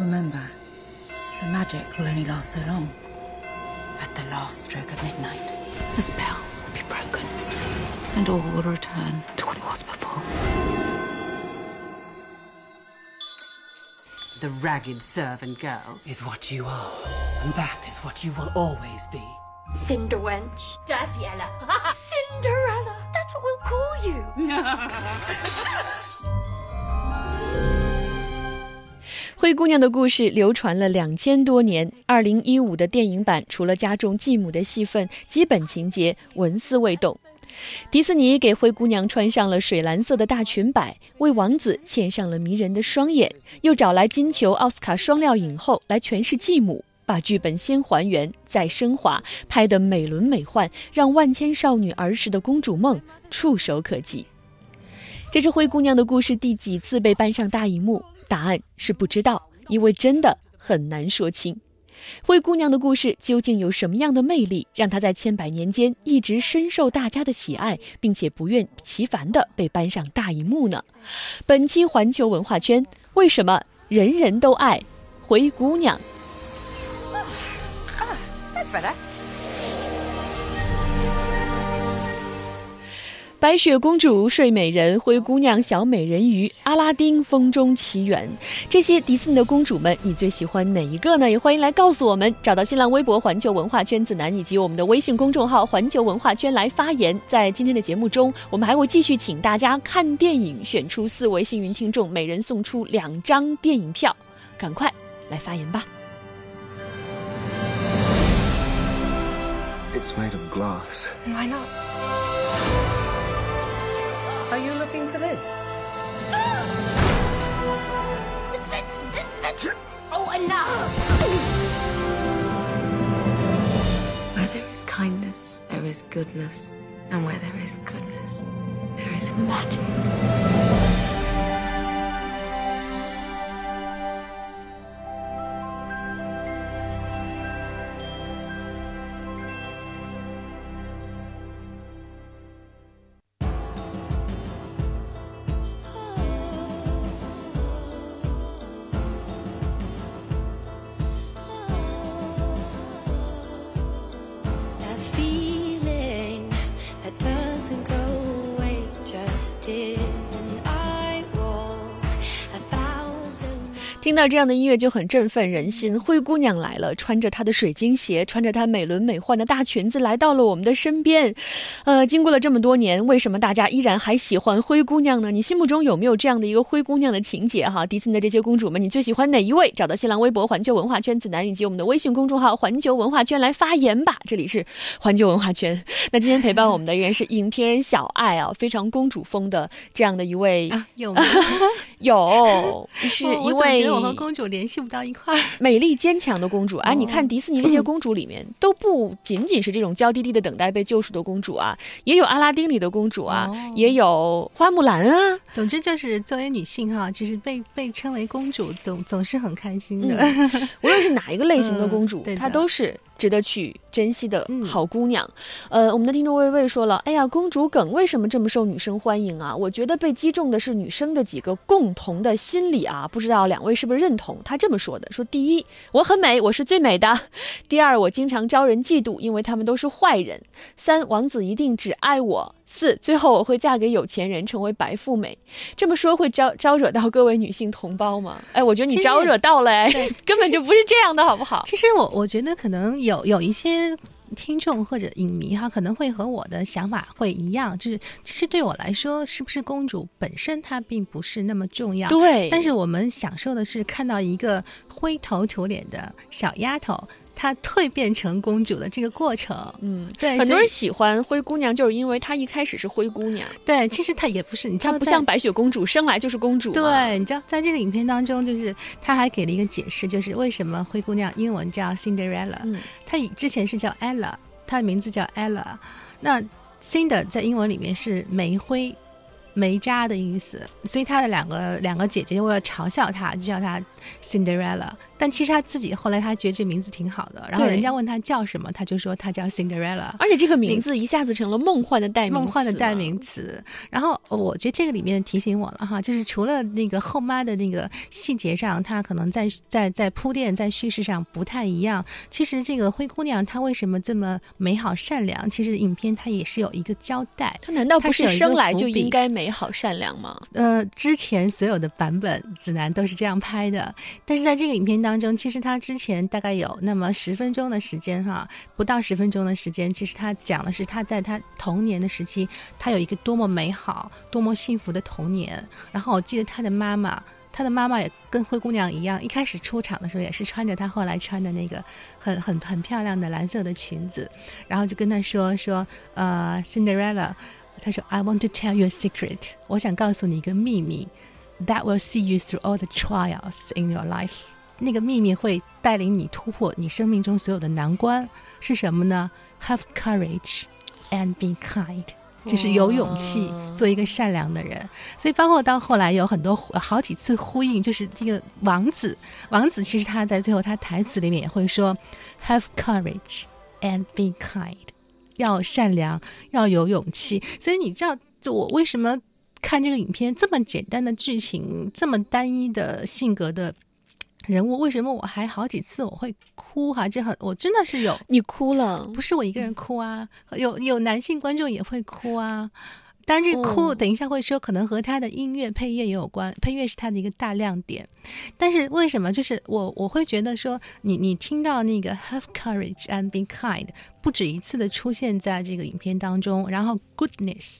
Remember, the magic will only last so long. At the last stroke of midnight, the spells will be broken, and all will return to what it was before. The ragged servant girl is what you are, and that is what you will always be. Cinderwench. Daddy Ella. Cinderella. That's what we'll call you. 灰姑娘的故事流传了两千多年。二零一五的电影版除了加重继母的戏份，基本情节纹丝未动。迪士尼给灰姑娘穿上了水蓝色的大裙摆，为王子嵌上了迷人的双眼，又找来金球、奥斯卡双料影后来诠释继母，把剧本先还原再升华，拍得美轮美奂，让万千少女儿时的公主梦触手可及。这是灰姑娘的故事第几次被搬上大荧幕？答案是不知道，因为真的很难说清。灰姑娘的故事究竟有什么样的魅力，让她在千百年间一直深受大家的喜爱，并且不厌其烦地被搬上大荧幕呢？本期环球文化圈，为什么人人都爱灰姑娘？白雪公主、睡美人、灰姑娘、小美人鱼、阿拉丁、风中奇缘，这些迪士尼的公主们，你最喜欢哪一个呢？也欢迎来告诉我们。找到新浪微博“环球文化圈子南”以及我们的微信公众号“环球文化圈”来发言。在今天的节目中，我们还会继续请大家看电影，选出四位幸运听众，每人送出两张电影票。赶快来发言吧！It's made of glass. Why not? Are you looking for this? Oh, enough! Where there is kindness, there is goodness. And where there is goodness, there is magic. 听到这样的音乐就很振奋人心。灰姑娘来了，穿着她的水晶鞋，穿着她美轮美奂的大裙子，来到了我们的身边。呃，经过了这么多年，为什么大家依然还喜欢灰姑娘呢？你心目中有没有这样的一个灰姑娘的情节？哈，迪士尼的这些公主们，你最喜欢哪一位？找到新浪微博“环球文化圈子南”以及我们的微信公众号“环球文化圈”来发言吧。这里是环球文化圈。那今天陪伴我们的依然是影评人小爱啊，非常公主风的这样的一位啊，有 有是一位。我和公主联系不到一块儿，美丽坚强的公主啊！你看迪士尼这些公主里面，都不仅仅是这种娇滴滴的等待被救赎的公主啊，也有阿拉丁里的公主啊，也有花木兰啊。总之就是作为女性哈，其实被被称为公主，总总是很开心的。无论是哪一个类型的公主，她都是。值得去珍惜的好姑娘，呃，我们的听众魏魏说了，哎呀，公主梗为什么这么受女生欢迎啊？我觉得被击中的是女生的几个共同的心理啊，不知道两位是不是认同他这么说的？说第一，我很美，我是最美的；第二，我经常招人嫉妒，因为他们都是坏人；三，王子一定只爱我。四，最后我会嫁给有钱人，成为白富美。这么说会招招惹到各位女性同胞吗？哎，我觉得你招惹到了，哎，根本就不是这样的，好不好？其实我我觉得可能有有一些听众或者影迷哈，可能会和我的想法会一样，就是其实对我来说，是不是公主本身它并不是那么重要。对，但是我们享受的是看到一个灰头土脸的小丫头。她蜕变成公主的这个过程，嗯，对，很多人喜欢灰姑娘，就是因为她一开始是灰姑娘。对，其实她也不是，你知道，不像白雪公主生来就是公主。对，你知道，在这个影片当中，就是她还给了一个解释，就是为什么灰姑娘英文叫 Cinderella，她以之前是叫 Ella，她的名字叫 Ella。那 Cinder 在英文里面是煤灰。煤渣的意思，所以她的两个两个姐姐为了嘲笑她，就叫她 Cinderella。但其实他自己后来他觉得这名字挺好的，然后人家问他叫什么，他就说他叫 Cinderella。而且这个名字一下子成了梦幻的代名词，梦幻的代。名词。然后我觉得这个里面提醒我了哈，就是除了那个后妈的那个细节上，她可能在在在铺垫、在叙事上不太一样。其实这个灰姑娘她为什么这么美好善良？其实影片它也是有一个交代。她难道不是生来就应该美好善良吗？呃，之前所有的版本子楠都是这样拍的，但是在这个影片当当中，其实他之前大概有那么十分钟的时间哈，不到十分钟的时间，其实他讲的是他在他童年的时期，他有一个多么美好、多么幸福的童年。然后我记得他的妈妈。他的妈妈也跟灰姑娘一样，一开始出场的时候也是穿着他后来穿的那个很很很漂亮的蓝色的裙子，然后就跟他说说，呃，Cinderella，他说 I want to tell you a secret，我想告诉你一个秘密，that will see you through all the trials in your life。那个秘密会带领你突破你生命中所有的难关，是什么呢？Have courage and be kind。就是有勇气做一个善良的人，所以包括到后来有很多好几次呼应，就是这个王子，王子其实他在最后他台词里面也会说，Have courage and be kind，要善良，要有勇气。所以你知道，就我为什么看这个影片这么简单的剧情，这么单一的性格的人物，为什么我还好几次我会哭哈？这很我真的是有你哭了，不是我一个人哭啊，有有男性观众也会哭啊。当然，这哭，哦等一下会说，可能和他的音乐配乐也有关，配乐是他的一个大亮点。但是为什么？就是我我会觉得说，你你听到那个 have courage and be kind 不止一次的出现在这个影片当中，然后 goodness。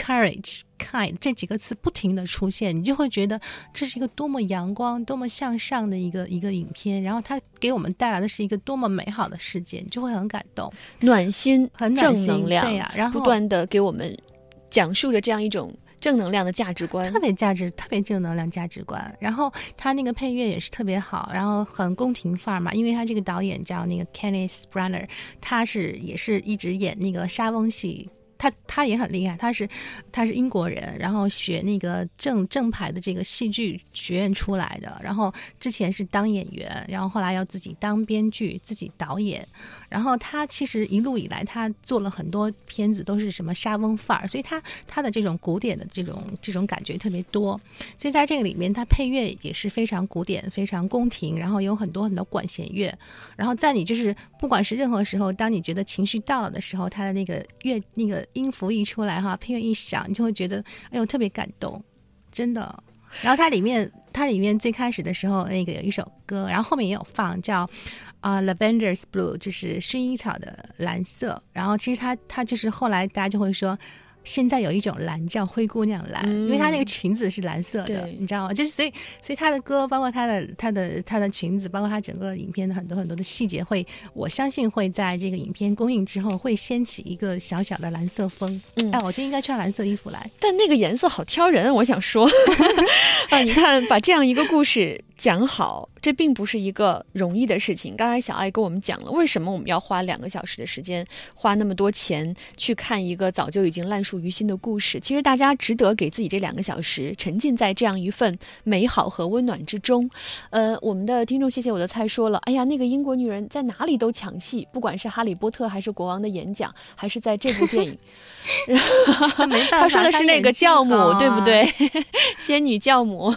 courage、kind 这几个词不停的出现，你就会觉得这是一个多么阳光、多么向上的一个一个影片，然后它给我们带来的是一个多么美好的世界，你就会很感动。暖心、很正能量，对呀然后不断的给我们讲述着这样一种正能量的价值观特。别价值、特别正能量价值观。然后他那个配乐也是特别好，然后很宫廷范儿嘛，因为他这个导演叫那个 Kenneth Branagh，他是也是一直演那个莎翁戏。他他也很厉害，他是他是英国人，然后学那个正正牌的这个戏剧学院出来的，然后之前是当演员，然后后来要自己当编剧、自己导演，然后他其实一路以来他做了很多片子，都是什么莎翁范儿，所以他他的这种古典的这种这种感觉特别多，所以在这个里面，他配乐也是非常古典、非常宫廷，然后有很多很多管弦乐，然后在你就是不管是任何时候，当你觉得情绪到了的时候，他的那个乐那个音符一出来哈，配乐一响，你就会觉得哎呦特别感动，真的。然后它里面，它里面最开始的时候，那个有一首歌，然后后面也有放，叫啊、Lavender's Blue，就是薰衣草的蓝色。然后其实它它就是后来大家就会说。现在有一种蓝叫灰姑娘蓝，因为她那个裙子是蓝色的，你知道吗？就是所以，所以她的歌，包括她的她的她的裙子，包括她整个影片的很多很多的细节，会我相信会在这个影片公映之后，会掀起一个小小的蓝色风。嗯哎，我就应该穿蓝色衣服来。但那个颜色好挑人，我想说，啊，你看把这样一个故事讲好，这并不是一个容易的事情。刚才小爱跟我们讲了，为什么我们要花两个小时的时间，花那么多钱去看一个早就已经烂熟于心的故事？其实大家值得给自己这两个小时沉浸在这样一份美好和温暖之中。呃，我们的听众谢谢我的菜说了，哎呀，那个英国女人在哪里都抢戏，不管是哈利波特还是国王的演讲，还是在这部电影。他 说的是那个教母，对不？对？仙女教母。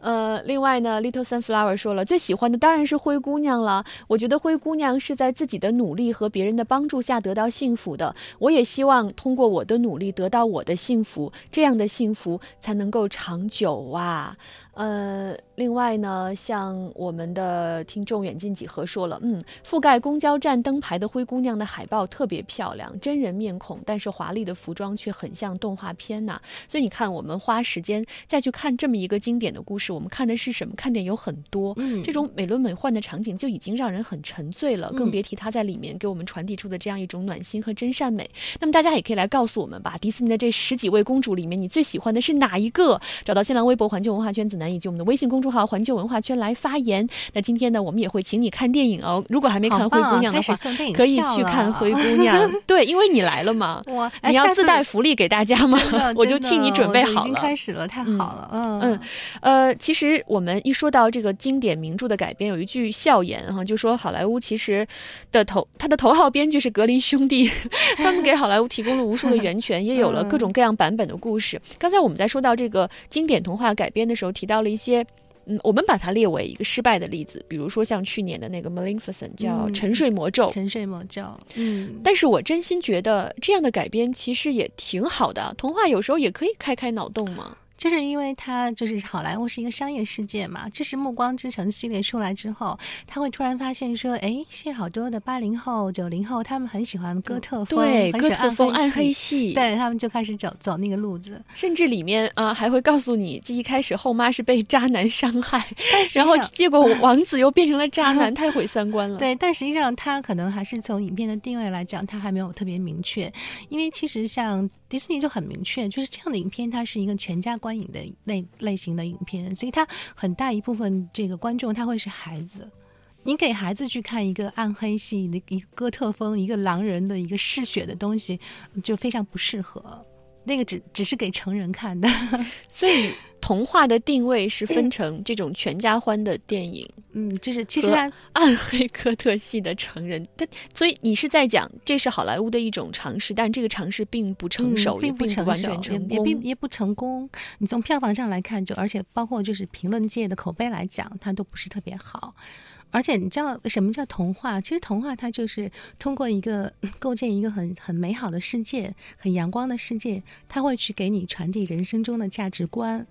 呃，另外呢，Little Sunflower 说了，最喜欢的当然是灰姑娘了。我觉得灰姑娘是在自己的努力和别人的帮助下得到幸福的。我也希望通过我的努力得到我的幸福，这样的幸福才能够长久啊。呃，另外呢，像我们的听众远近几何说了，嗯，覆盖公交站灯牌的灰姑娘的海报特别漂亮，真人面孔，但是华丽的服装却很像动画片呐、所以你看，我们花时间再去看这么一个经典的故事。我们看的是什么？看点有很多，嗯这种美轮美奂的场景就已经让人很沉醉了，更嗯别提它在里面给我们传递出的这样一种暖心和真善美。那么大家也可以来告诉我们吧，迪士尼的这十几位公主里面，你最喜欢的是哪一个？找到新浪微博环球文化圈子南以及我们的微信公众号环球文化圈来发言。那今天呢，我们也会请你看电影哦。如果还没看《灰姑娘》的话可以去看《灰姑 娘》。对，因为你来了嘛，你要自带福利给大家嘛？我就替你准备好了已经开。始了，太好了，嗯嗯呃，其实我们一说到这个经典名著的改编，有一句笑言哈，就说好莱坞其实的头，他的头号编剧是格林兄弟，他们给好莱坞提供了无数的源泉，也有了各种各样版本的故事。刚才我们在说到这个经典童话改编的时候，提到了一些。嗯，我们把它列为一个失败的例子，比如说像去年的那个《Maleficent》叫《嗯沉睡魔咒》，沉睡魔咒，嗯，但是我真心觉得这样的改编其实也挺好的，童话有时候也可以开开脑洞嘛。就是因为它就是好莱坞是一个商业世界嘛，这是《暮光之城》系列出来之后，他会突然发现说，哎，现在好多的八零后、九零后，他们很喜欢哥特风，对，哥特风暗黑系。对他们就开始走走那个路子，甚至里面啊、还会告诉你，这一开始后妈是被渣男伤害，然后结果王子又变成了渣男，太毁三观了。对，但实际上他可能还是从影片的定位来讲，他还没有特别明确。因为其实像迪士尼就很明确，就是这样的影片，它是一个全家观观影的类类型的影片，所以它很大一部分这个观众他会是孩子。你给孩子去看一个暗黑系的一个哥特风、一个狼人的一个嗜血的东西，就非常不适合。那个只只是给成人看的，所以童话的定位是分成 这种全家欢的电影，嗯，就是其实 暗黑哥特系的成人。但所以你是在讲这是好莱坞的一种尝试，但这个尝试并不成熟，嗯、并也并完成熟，全成也也并。也不成功。你从票房上来看就，而且包括就是评论界的口碑来讲，它都不是特别好。而且你知道什么叫童话？其实童话它就是通过一个构建一个很很美好的世界、很阳光的世界，它会去给你传递人生中的价值观。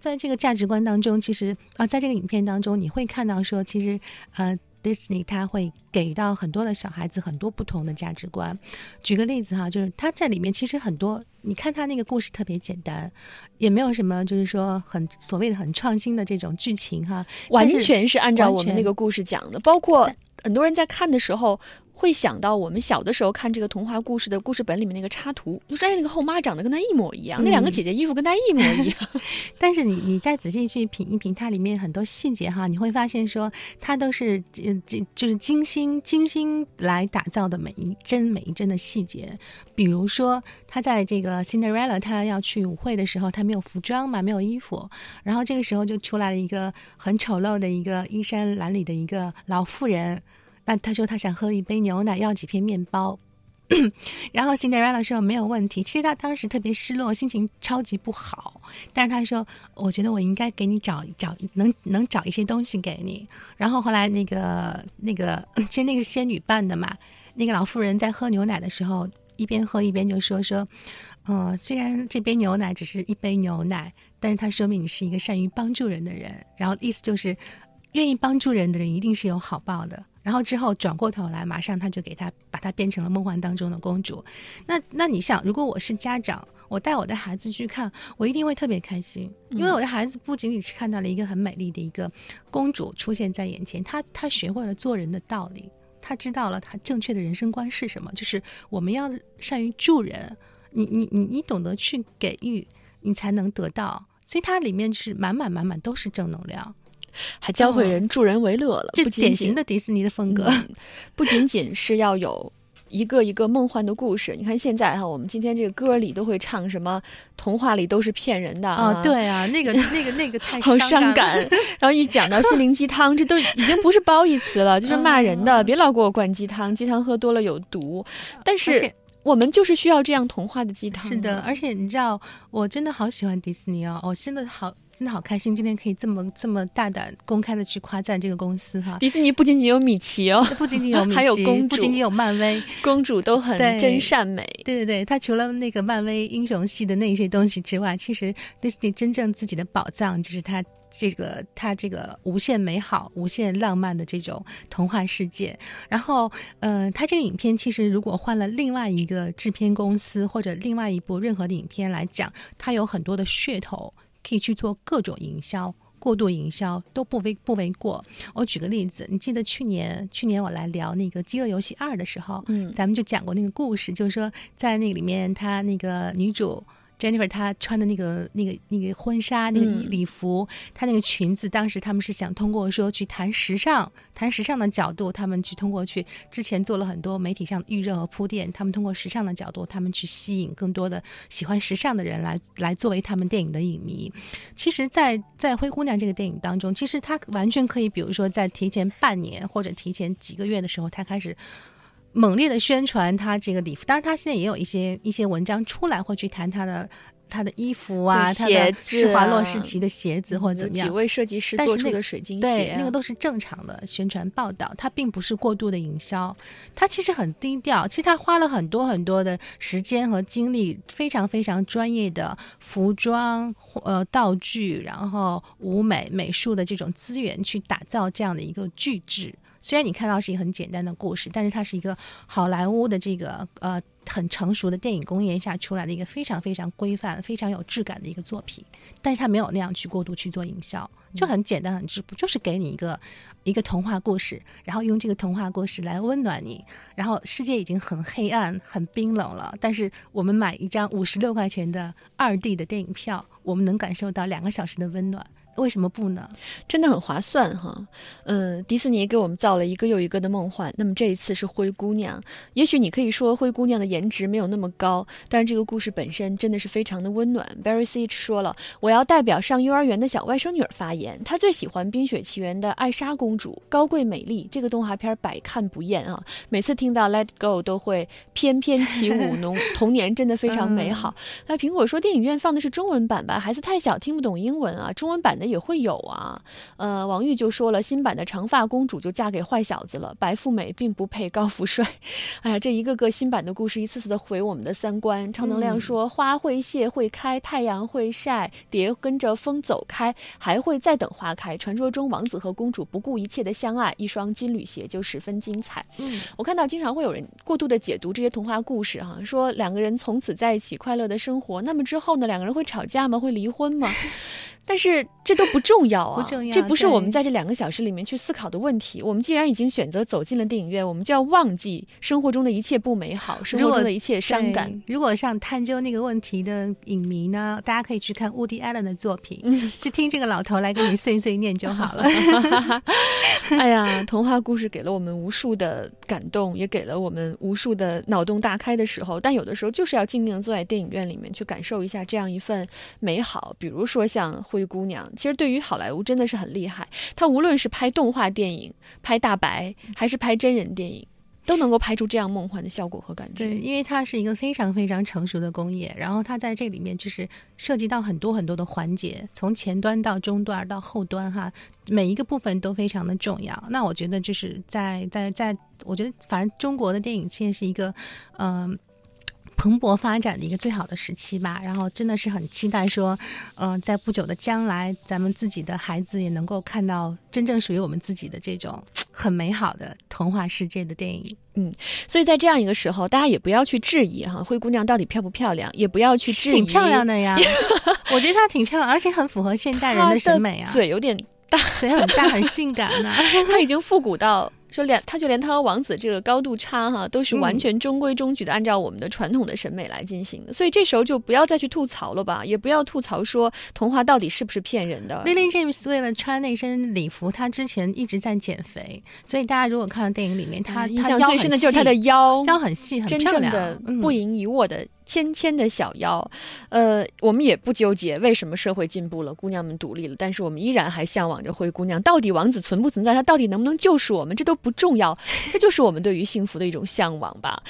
在这个价值观当中，其实啊，在这个影片当中，你会看到说，其实呃。Disney 它会给到很多的小孩子很多不同的价值观。举个例子哈，就是他在里面其实很多，你看他那个故事特别简单，也没有什么就是说很所谓的很创新的这种剧情哈，完全是按照我们那个故事讲的，包括很多人在看的时候会想到我们小的时候看这个童话故事的故事本里面那个插图，就说哎，那个后妈长得跟她一模一样，那两个嗯姐姐衣服跟她一模一样。但是你你再仔细去品一品它里面很多细节哈，你会发现说它都是呃精就是精心精心来打造的每一帧每一帧的细节。比如说，他在这个 Cinderella 他要去舞会的时候，他没有服装嘛，没有衣服，然后这个时候就出来了一个很丑陋的一个衣衫褴褛的一个老妇人。那他说他想喝一杯牛奶，要几片面包。然后 Cinderella 说没有问题，其实他当时特别失落，心情超级不好。但是他说，我觉得我应该给你找找能能找一些东西给你。然后后来那个那个，其实那个是仙女扮的嘛。那个老妇人在喝牛奶的时候，一边喝一边就说说，嗯、虽然这杯牛奶只是一杯牛奶，但是它说明你是一个善于帮助人的人。然后意思就是，愿意帮助人的人一定是有好报的。然后之后转过头来，马上他就给他把她变成了梦幻当中的公主。那那你想，如果我是家长，我带我的孩子去看，我一定会特别开心，因为我的孩子不仅仅是看到了一个很美丽的一个公主出现在眼前，他他学会了做人的道理，他知道了他正确的人生观是什么，就是我们要善于助人，你你你你懂得去给予，你才能得到。所以它里面是满满满满都是正能量，还教会人助人为乐了，这典型的迪士尼的风格。嗯不仅仅是要有一个一个梦幻的故事。你看现在哈，我们今天这个歌里都会唱什么童话里都是骗人的啊，，对啊，那个 那个那个太好伤伤感。然后一讲到心灵鸡汤，这都已经不是褒义词了，就是骂人的。嗯别老给我灌鸡汤，鸡汤喝多了有毒。但是且我们就是需要这样童话的鸡汤。是的，，而且你知道，我真的好喜欢迪士尼哦，我真的好真的好开心，今天可以这么这么大胆公开的去夸赞这个公司哈。迪士尼不仅仅有米奇哦，不仅仅有米奇，还有公主不仅仅有漫威，公主都很对真善美。对对对，它除了那个漫威英雄系的那些东西之外，其实 Disney 真正自己的宝藏就是它这个它这个无限美好、无限浪漫的这种童话世界。然后，呃，它这个影片其实如果换了另外一个制片公司或者另外一部任何的影片来讲，它有很多的噱头。可以去做各种营销。过度营销都不为不为过。我举个例子，你记得去年去年我来聊那个《饥饿游戏二》的时候，嗯咱们就讲过那个故事，就是说在那个里面，她那个女主 Jennifer 她穿的那个那个那个婚纱那个礼服，她那个裙子，当时他们是想通过说去谈时尚，谈时尚的角度，他们去通过去之前做了很多媒体上的预热和铺垫，他们通过时尚的角度，他们去吸引更多的喜欢时尚的人来来作为他们电影的影迷。其实在，在灰姑娘这个电影当中，其实她完全可以，比如说在提前半年或者提前几个月的时候，她开始猛烈的宣传他这个礼服。当然，他现在也有一些一些文章出来，会去谈他的他的衣服啊，对她的施华洛啊世奇的鞋子或者怎么样。几位设计师做出的水晶鞋，，啊那个都是正常的宣传报道，它并不是过度的营销，他其实很低调。其实他花了很多很多的时间和精力，非常非常专业的服装、呃道具，然后舞美、美术的这种资源去打造这样的一个巨制。虽然你看到是一个很简单的故事，但是它是一个好莱坞的这个呃很成熟的电影工业下出来的一个非常非常规范、非常有质感的一个作品。但是它没有那样去过度去做营销，就很简单很质朴，就是给你一个一个童话故事，然后用这个童话故事来温暖你。然后世界已经很黑暗、很冰冷了，但是我们买一张五十六块钱的二 D 的电影票，我们能感受到两个小时的温暖。为什么不呢？真的很划算哈。嗯，迪士尼给我们造了一个又一个的梦幻。那么这一次是灰姑娘，也许你可以说灰姑娘的颜值没有那么高，但是这个故事本身真的是非常的温暖。Barry Sage 说了，我要代表上幼儿园的小外甥女儿发言，她最喜欢《冰雪奇缘》的艾莎公主，高贵美丽，这个动画片百看不厌啊。每次听到 Let Go 都会翩翩起舞，童童年真的非常美好。那苹果说电影院放的是中文版吧，孩子太小听不懂英文啊，中文版的也会有啊。呃，王玉就说了，新版的长发公主就嫁给坏小子了，白富美并不配高富帅。哎呀，这一个个新版的故事一次次的毁我们的三观。超能量说，花会谢会开，太阳会晒，蝶跟着风走开，还会再等花开。传说中王子和公主不顾一切的相爱，一双金缕鞋就十分精彩。嗯，我看到经常会有人过度的解读这些童话故事，哈，说两个人从此在一起快乐的生活，那么之后呢，两个人会吵架吗？会离婚吗？但是这都不重要啊，不重要这不是我们在这两个小时里面去思考的问题。我们既然已经选择走进了电影院，我们就要忘记生活中的一切不美好，生活中的一切伤感。如果想探究那个问题的影迷呢，大家可以去看 Woody Allen 的作品，就听这个老头来给你碎碎念就好了。哎呀，童话故事给了我们无数的感动，也给了我们无数的脑洞大开的时候。但有的时候就是要静静坐在电影院里面去感受一下这样一份美好。比如说像《灰姑娘》，其实对于好莱坞真的是很厉害。它无论是拍动画电影、拍大白，还是拍真人电影，都能够拍出这样梦幻的效果和感觉。对，因为它是一个非常非常成熟的工业，然后它在这里面就是涉及到很多很多的环节，从前端到中端到后端哈，每一个部分都非常的重要。那我觉得就是在在在，我觉得反正中国的电影现在是一个嗯。蓬勃发展的一个最好的时期吧，然后真的是很期待说，嗯、在不久的将来，咱们自己的孩子也能够看到真正属于我们自己的这种 很美好的童话世界的电影。嗯所以在这样一个时候，大家也不要去质疑哈灰姑娘到底漂不漂亮，也不要去质疑挺漂亮的呀，我觉得她挺漂亮，而且很符合现代人的审美啊，嘴有点大。嘴很大，很性感呐、她已经复古到说连他就连他和王子这个高度差哈，都是完全中规中矩的，按照我们的传统的审美来进行的。所以这时候就不要再去吐槽了吧，也不要吐槽说童话到底是不是骗人的。Lily James 为了穿那身礼服，她之前一直在减肥，所以大家如果看到电影里面，她啊印象最深的就是她的腰，腰很细，很真正的嗯不盈一握的纤纤的小腰。呃，我们也不纠结为什么社会进步了，姑娘们独立了，但是我们依然还向往着灰姑娘。到底王子存不存在，他到底能不能救赎我们，这都不重要，这就是我们对于幸福的一种向往吧。